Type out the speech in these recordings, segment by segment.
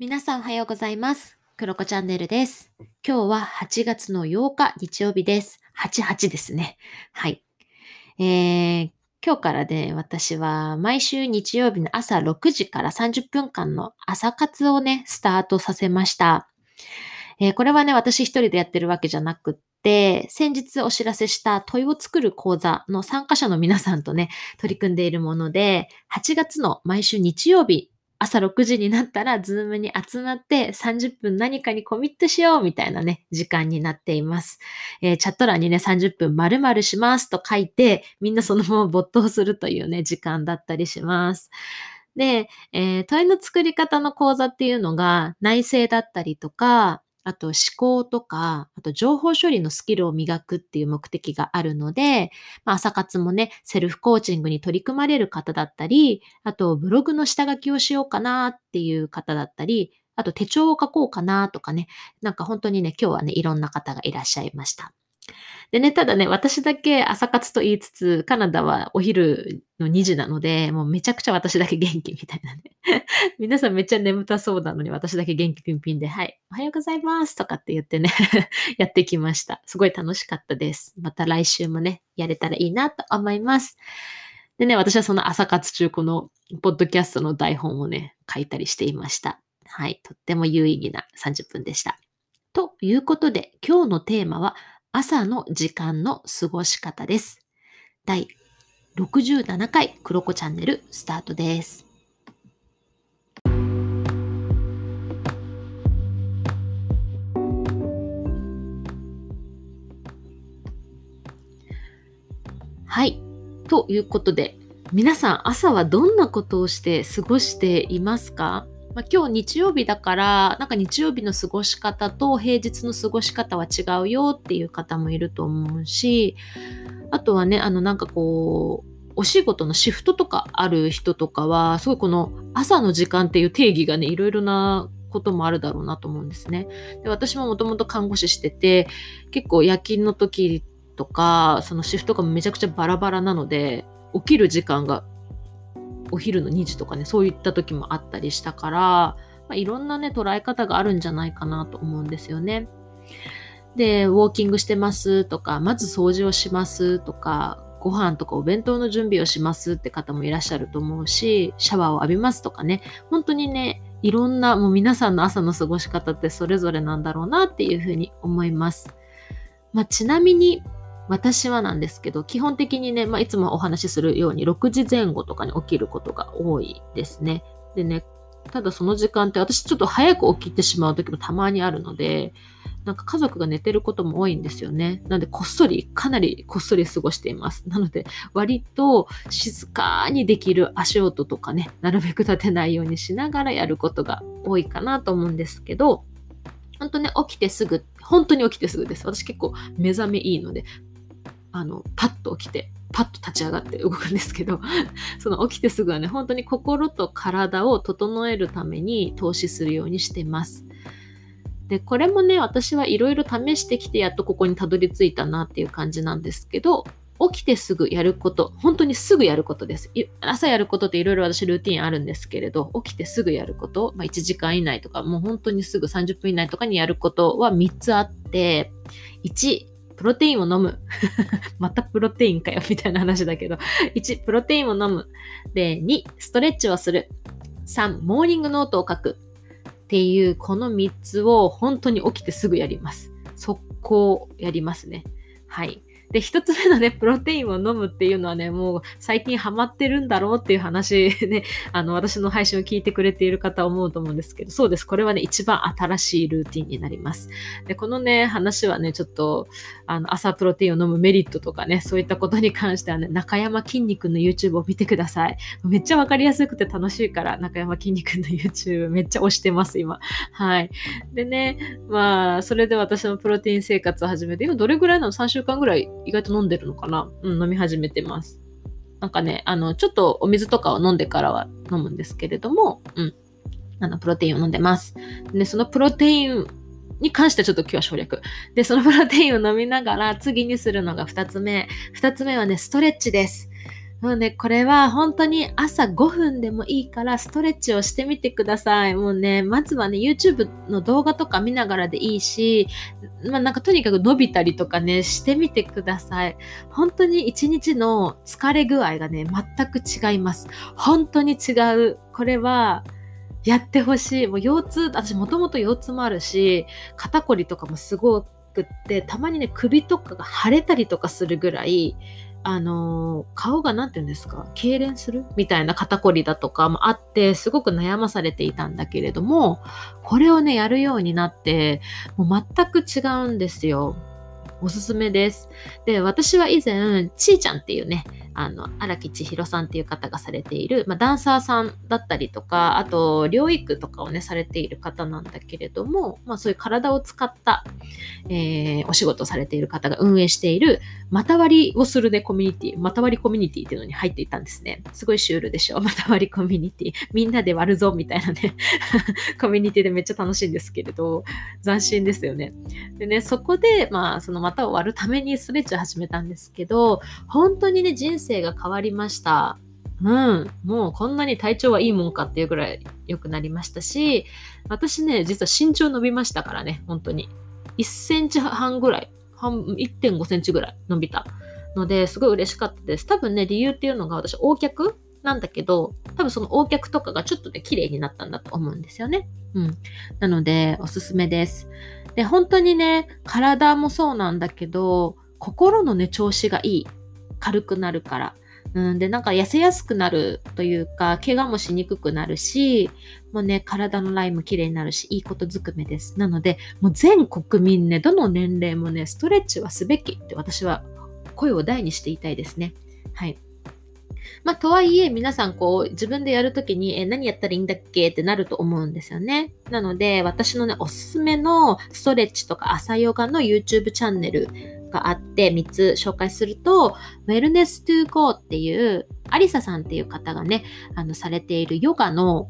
皆さんおはようございます。クロコチャンネルです。今日は8月の8日日曜日です。88ですね。はい。えー、今日からね、私は毎週日曜日の朝6時から30分間の朝活をね、スタートさせました。えーこれはね、私一人でやってるわけじゃなくって、先日お知らせした問いを作る講座の参加者の皆さんとね、取り組んでいるもので、8月の毎週日曜日、朝6時になったら、 Zoom に集まって30分何かにコミットしようみたいなね、時間になっています。えーチャット欄にね、30分〇〇しますと書いて、みんなそのまま没頭するというね、時間だったりします。で、えー問いの作り方の講座っていうのが、内省だったりとか、あと思考とか、あと情報処理のスキルを磨くっていう目的があるので、まあ、朝活もね、セルフコーチングに取り組まれる方だったり、あとブログの下書きをしようかなっていう方だったり、あと手帳を書こうかなとかね、なんか本当にね、今日はね、いろんな方がいらっしゃいました。でね、ただね、私だけ朝活と言いつつ、カナダはお昼の2時なので、もうめちゃくちゃ私だけ元気みたいなね。皆さんめっちゃ眠たそうなのに、私だけ元気ピンピンで、はい、おはようございますとかって言ってね、やってきました。すごい楽しかったです。また来週もね、やれたらいいなと思います。でね、私はその朝活中、このポッドキャストの台本をね、書いたりしていました。はい、とっても有意義な30分でした。ということで、今日のテーマは、朝の時間の過ごし方です。第67回クロコチャンネルスタートです。はい。ということで、皆さん朝はどんなことをして過ごしていますか、まあ、今日日曜日だから、なんか日曜日の過ごし方と平日の過ごし方は違うよっていう方もいると思うし、あとはね、あのなんかこう、お仕事のシフトとかある人とかは、すごいこの朝の時間っていう定義がね、いろいろなこともあるだろうなと思うんですね。で私ももともと看護師してて、結構夜勤の時とか、そのシフトがめちゃくちゃバラバラなので、起きる時間がお昼の2時とかね、そういった時もあったりしたから、まあ、いろんなね、捉え方があるんじゃないかなと思うんですよね。で、ウォーキングしてますとか、まず掃除をしますとか、ご飯とかお弁当の準備をしますって方もいらっしゃると思うし、シャワーを浴びますとかね、本当にね、いろんな、もう皆さんの朝の過ごし方ってそれぞれなんだろうなっていうふうに思います。まあ、ちなみに、私はなんですけど、基本的にね、まあ、いつもお話しするように6時前後とかに起きることが多いですね。でね、ただその時間って私ちょっと早く起きてしまう時もたまにあるので、なんか家族が寝てることも多いんですよね。なのでこっそり、かなりこっそり過ごしています。なので割と静かにできる足音とかね、なるべく立てないようにしながらやることが多いかなと思うんですけど、本当ね、起きてすぐ、本当に起きてすぐです。私結構目覚めいいので、あの、パッと起きて、パッと立ち上がって動くんですけど、その起きてすぐはね、本当に心と体を整えるために投資するようにしてます。で、これもね、私はいろいろ試してきてやっとここにたどり着いたなっていう感じなんですけど、起きてすぐやること、本当にすぐやることです。朝やることっていろいろ私ルーティンあるんですけれど、起きてすぐやること、まあ、1時間以内とか、もう本当にすぐ30分以内とかにやることは3つあって、1、プロテインを飲む。またプロテインかよ、みたいな話だけど。1、プロテインを飲む。で、2、ストレッチをする。3、モーニングノートを書く。っていう、この3つを本当に起きてすぐやります。速攻やりますね。はい。で、一つ目のね、プロテインを飲むっていうのはね、もう最近ハマってるんだろうっていう話ね、あの、私の配信を聞いてくれている方は思うと思うんですけど、そうです。これはね、一番新しいルーティンになります。で、このね、話はね、ちょっと、あの、朝プロテインを飲むメリットとかね、そういったことに関してはね、中山きんに君の YouTube を見てください。めっちゃわかりやすくて楽しいから、中山きんに君の YouTube めっちゃ推してます、今。はい。でね、まあ、それで私のプロテイン生活を始めて、今どれぐらいなの ?3 週間ぐらい意外と飲んでるのかな？うん、飲み始めてます。なんかね、あの、ちょっとお水とかを飲んでからは飲むんですけれども、うん。あの、プロテインを飲んでます。で、そのプロテインに関してはちょっと今日は省略。で、そのプロテインを飲みながら次にするのが2つ目。2つ目はね、ストレッチです。もうね、これは本当に朝5分でもいいからストレッチをしてみてください。もうね、まずはね、YouTube の動画とか見ながらでいいし、まあなんかとにかく伸びたりとかね、してみてください。本当に一日の疲れ具合がね、全く違います。本当に違う。これは、やってほしい。もう腰痛、私もともと腰痛もあるし、肩こりとかもすごくって、たまにね、首とかが腫れたりとかするぐらい、あの顔が何て言うんですか？痙攣する？みたいな肩こりだとかもあってすごく悩まされていたんだけれどもこれをねやるようになってもう全く違うんですよ。おすすめです。で、私は以前、ちーちゃんっていうね、あの、荒木千尋さんっていう方がされている、まあ、ダンサーさんだったりとか、あと、療育とかをね、されている方なんだけれども、まあ、そういう体を使った、えー、お仕事されている方が運営している、また割りをするね、コミュニティ、また割りコミュニティっていうのに入っていたんですね。すごいシュールでしょ？また割りコミュニティ。みんなで割るぞ、みたいなね、コミュニティでめっちゃ楽しいんですけれど、斬新ですよね。でね、そこで、まあ、その股を割るためにストレッチを始めたんですけど、本当にね、人生が変わりました。うん。もうこんなに体調はいいもんかっていうぐらい良くなりましたし、私ね、実は身長伸びましたからね、本当に。1センチ半ぐらい、1.5センチぐらい伸びたので、すごい嬉しかったです。多分ね、理由っていうのが私、横脚なんだけど、多分その横脚とかがちょっとね、綺麗になったんだと思うんですよね。うん。なので、おすすめです。で、本当にね、体もそうなんだけど、心のね、調子がいい。軽くなるから。うんで、なんか痩せやすくなるというか、怪我もしにくくなるし、もうね、体のラインも綺麗になるし、いいことずくめです。なので、もう全国民ね、どの年齢もね、ストレッチはすべきって私は声を大にしていたいですね。はい。まあ、とはいえ、皆さん、こう、自分でやるときに、え、何やったらいいんだっけ？ってなると思うんですよね。なので、私のね、おすすめのストレッチとか朝ヨガの YouTube チャンネルがあって3つ紹介すると、Wellness to Go っていうアリサさんっていう方がね、あのされているヨガの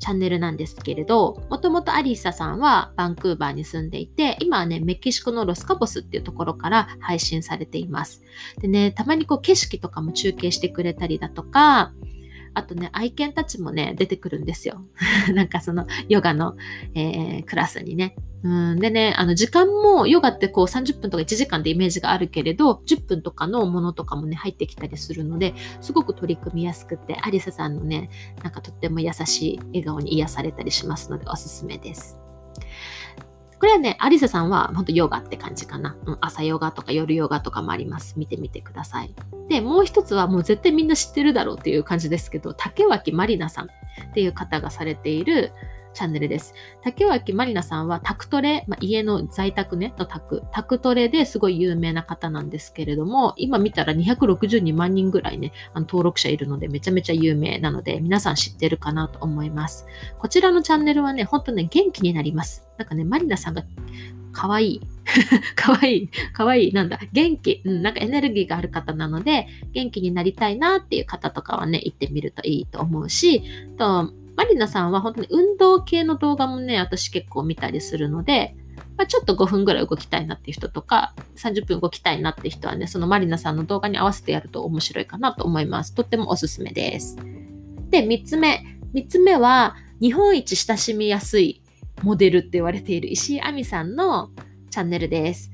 チャンネルなんですけれど、もともとアリサさんはバンクーバーに住んでいて、今はね、メキシコのロスカボスっていうところから配信されています。でね、たまにこう景色とかも中継してくれたりだとか、あとね、愛犬たちもね、出てくるんですよ。なんかそのヨガの、えー、クラスにね。でね、あの時間もヨガってこう30分とか1時間でイメージがあるけれど、10分とかのものとかもね、入ってきたりするので、すごく取り組みやすくて、アリサさんのね、なんかとっても優しい笑顔に癒されたりしますので、おすすめです。これはね、アリサさんは本当ヨガって感じかな。うん、朝ヨガとか夜ヨガとかもあります。見てみてください。で、もう一つはもう絶対みんな知ってるだろうっていう感じですけど、竹脇まりなさんっていう方がされている、チャンネルです。竹脇まりなさんはタクトレ、まあ、家の在宅ね、のタク、タクトレですごい有名な方なんですけれども、今見たら262万人ぐらいね、あの登録者いるのでめちゃめちゃ有名なので、皆さん知ってるかなと思います。こちらのチャンネルはね、ほんとね、元気になります。なんかね、まりなさんがかわいい。かわいい。かわいい。なんだ。元気。うん、なんかエネルギーがある方なので、元気になりたいなっていう方とかはね、行ってみるといいと思うし、とマリナさんは本当に運動系の動画もね、私結構見たりするので、まあ、ちょっと5分ぐらい動きたいなっていう人とか、30分動きたいなって人はね、そのマリナさんの動画に合わせてやると面白いかなと思います。とってもおすすめです。で、3つ目。3つ目は、日本一親しみやすいモデルって言われている石井亜美さんのチャンネルです。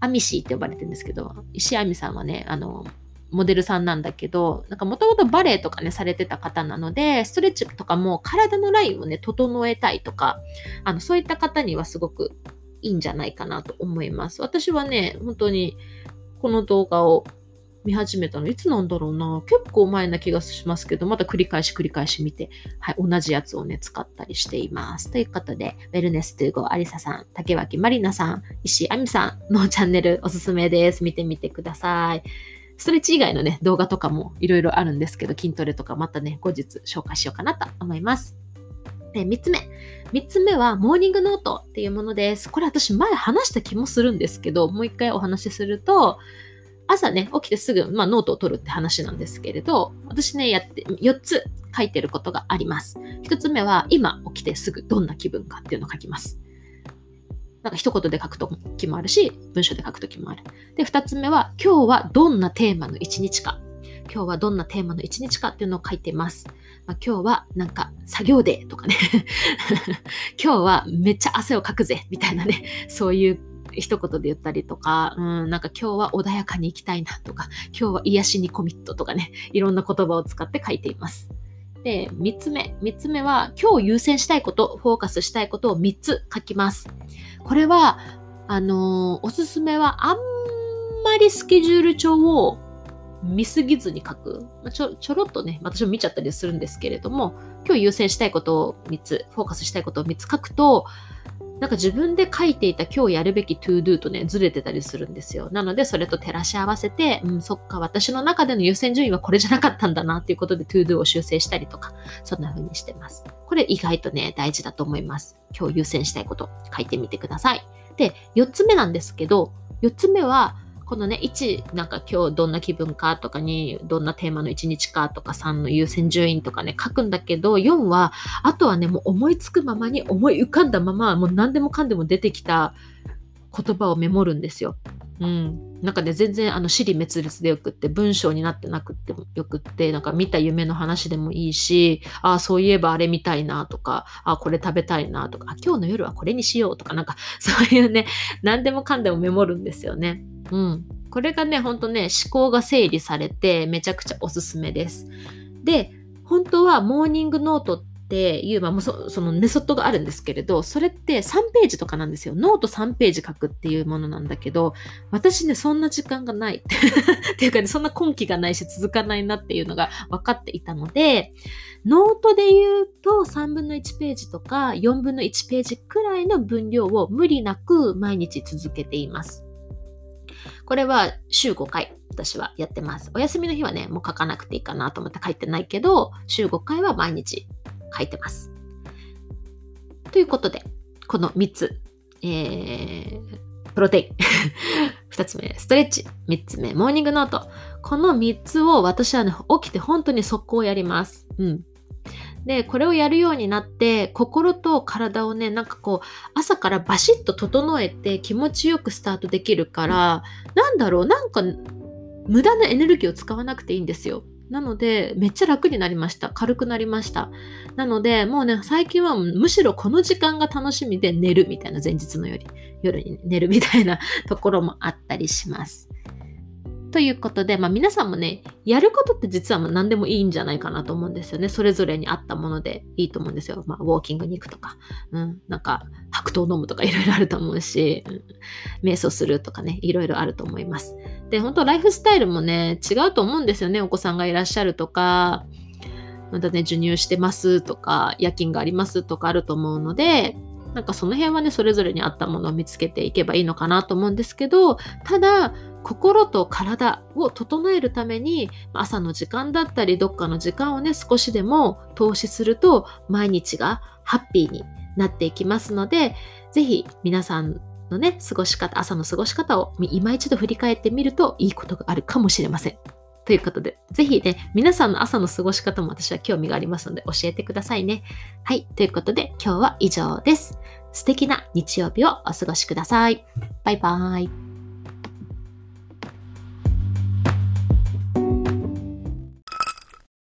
アミシーって呼ばれてるんですけど、石井亜美さんはね、あの、モデルさんなんだけど、なんかもともとバレエとかね、されてた方なので、ストレッチとかも体のラインをね、整えたいとか、あの、そういった方にはすごくいいんじゃないかなと思います。私はね、本当にこの動画を見始めたのいつなんだろうな結構前な気がしますけど、また繰り返し繰り返し見て、はい、同じやつをね、使ったりしています。ということで、 Wellness To Go アリサさん、竹脇まりなさん、石井亜美さんのチャンネルおすすめです。見てみてください。ストレッチ以外のね、動画とかもいろいろあるんですけど、筋トレとかまたね、後日紹介しようかなと思います。で、3つ目。3つ目は、モーニングノートっていうものです。これ私前話した気もするんですけど、もう一回お話しすると、朝ね、起きてすぐ、まあ、ノートを取るって話なんですけれど、私ね、やって、4つ書いてることがあります。1つ目は、今起きてすぐどんな気分かっていうのを書きます。なんか一言で書くときもあるし、文章で書くときもある。で、二つ目は、今日はどんなテーマの一日か。今日はどんなテーマの一日かっていうのを書いてます。まあ、今日はなんか作業デーとかね 今日はめっちゃ汗をかくぜみたいなね、そういう一言で言ったりとか、うん、なんか今日は穏やかに行きたいなとか、今日は癒しにコミットとかね、いろんな言葉を使って書いています。で、3つ目。3つ目は、今日優先したいこと、フォーカスしたいことを3つ書きます。これは、あのー、おすすめはあんまりスケジュール帳を見すぎずに書く。まあ、ちょ、ちょろっとね、私も見ちゃったりするんですけれども、今日優先したいことを3つ、フォーカスしたいことを3つ書くと、なんか自分で書いていた今日やるべき to do とね、ずれてたりするんですよ。なので、それと照らし合わせて、うん、そっか、私の中での優先順位はこれじゃなかったんだなっていうことで to do を修正したりとか、そんな風にしてます。これ意外とね、大事だと思います。今日優先したいこと書いてみてください。で、4つ目なんですけど、4つ目は、このね、1、なんか今日どんな気分かとか2、どんなテーマの1日かとか3の優先順位とかね、書くんだけど、4は、あとはね、もう思いつくままに思い浮かんだまま、もう何でもかんでも出てきた言葉をメモるんですよ。うん。なんかね、全然あの、尻滅裂でよくって、文章になってなくてもよくって、なんか見た夢の話でもいいし、ああ、そういえばあれ見たいなとか、ああ、これ食べたいなとか、あ今日の夜はこれにしようとか、なんか そういうね、何でもかんでもメモるんですよね。うん。これがね、ほんとね、思考が整理されてめちゃくちゃおすすめです。で、本当はモーニングノートっていう、まあ、そそのメソッドがあるんですけれど、それって3ページとかなんですよ。ノート3ページ書くっていうものなんだけど、私ね、そんな時間がない。っていうかね、そんな根気がないし続かないなっていうのが分かっていたので、ノートで言うと3分の1ページとか4分の1ページくらいの分量を無理なく毎日続けています。これは週5回私はやってます。お休みの日はね、もう書かなくていいかなと思って書いてないけど、週5回は毎日書いてます。ということで、この3つ、えー、プロテイン。2つ目、ストレッチ。3つ目、モーニングノート。この3つを私はね、起きて本当に速攻やります。うん。で、これをやるようになって、心と体をね、なんかこう、朝からバシッと整えて気持ちよくスタートできるから、なんだろう、なんか、無駄なエネルギーを使わなくていいんですよ。なので、めっちゃ楽になりました。軽くなりました。なので、もうね、最近はむしろこの時間が楽しみで寝るみたいな、前日のより夜に寝るみたいなところもあったりします。ということで、まあ、皆さんもね、やることって実は何でもいいんじゃないかなと思うんですよね。それぞれに合ったものでいいと思うんですよ。まあ、ウォーキングに行くとか、うん、なんか白桃飲むとかいろいろあると思うし、うん、瞑想するとかね、いろいろあると思います。で、本当ライフスタイルもね、違うと思うんですよね。お子さんがいらっしゃるとか、またね、授乳してますとか、夜勤がありますとかあると思うので、なんかその辺はね、それぞれに合ったものを見つけていけばいいのかなと思うんですけど、ただ、心と体を整えるために朝の時間だったりどっかの時間をね少しでも投資すると毎日がハッピーになっていきますのでぜひ皆さんのね過ごし方朝の過ごし方を今一度振り返ってみるといいことがあるかもしれません。ということで、ぜひね、皆さんの朝の過ごし方も私は興味がありますので教えてくださいね。はい。ということで、今日は以上です。素敵な日曜日をお過ごしください。バイバーイ。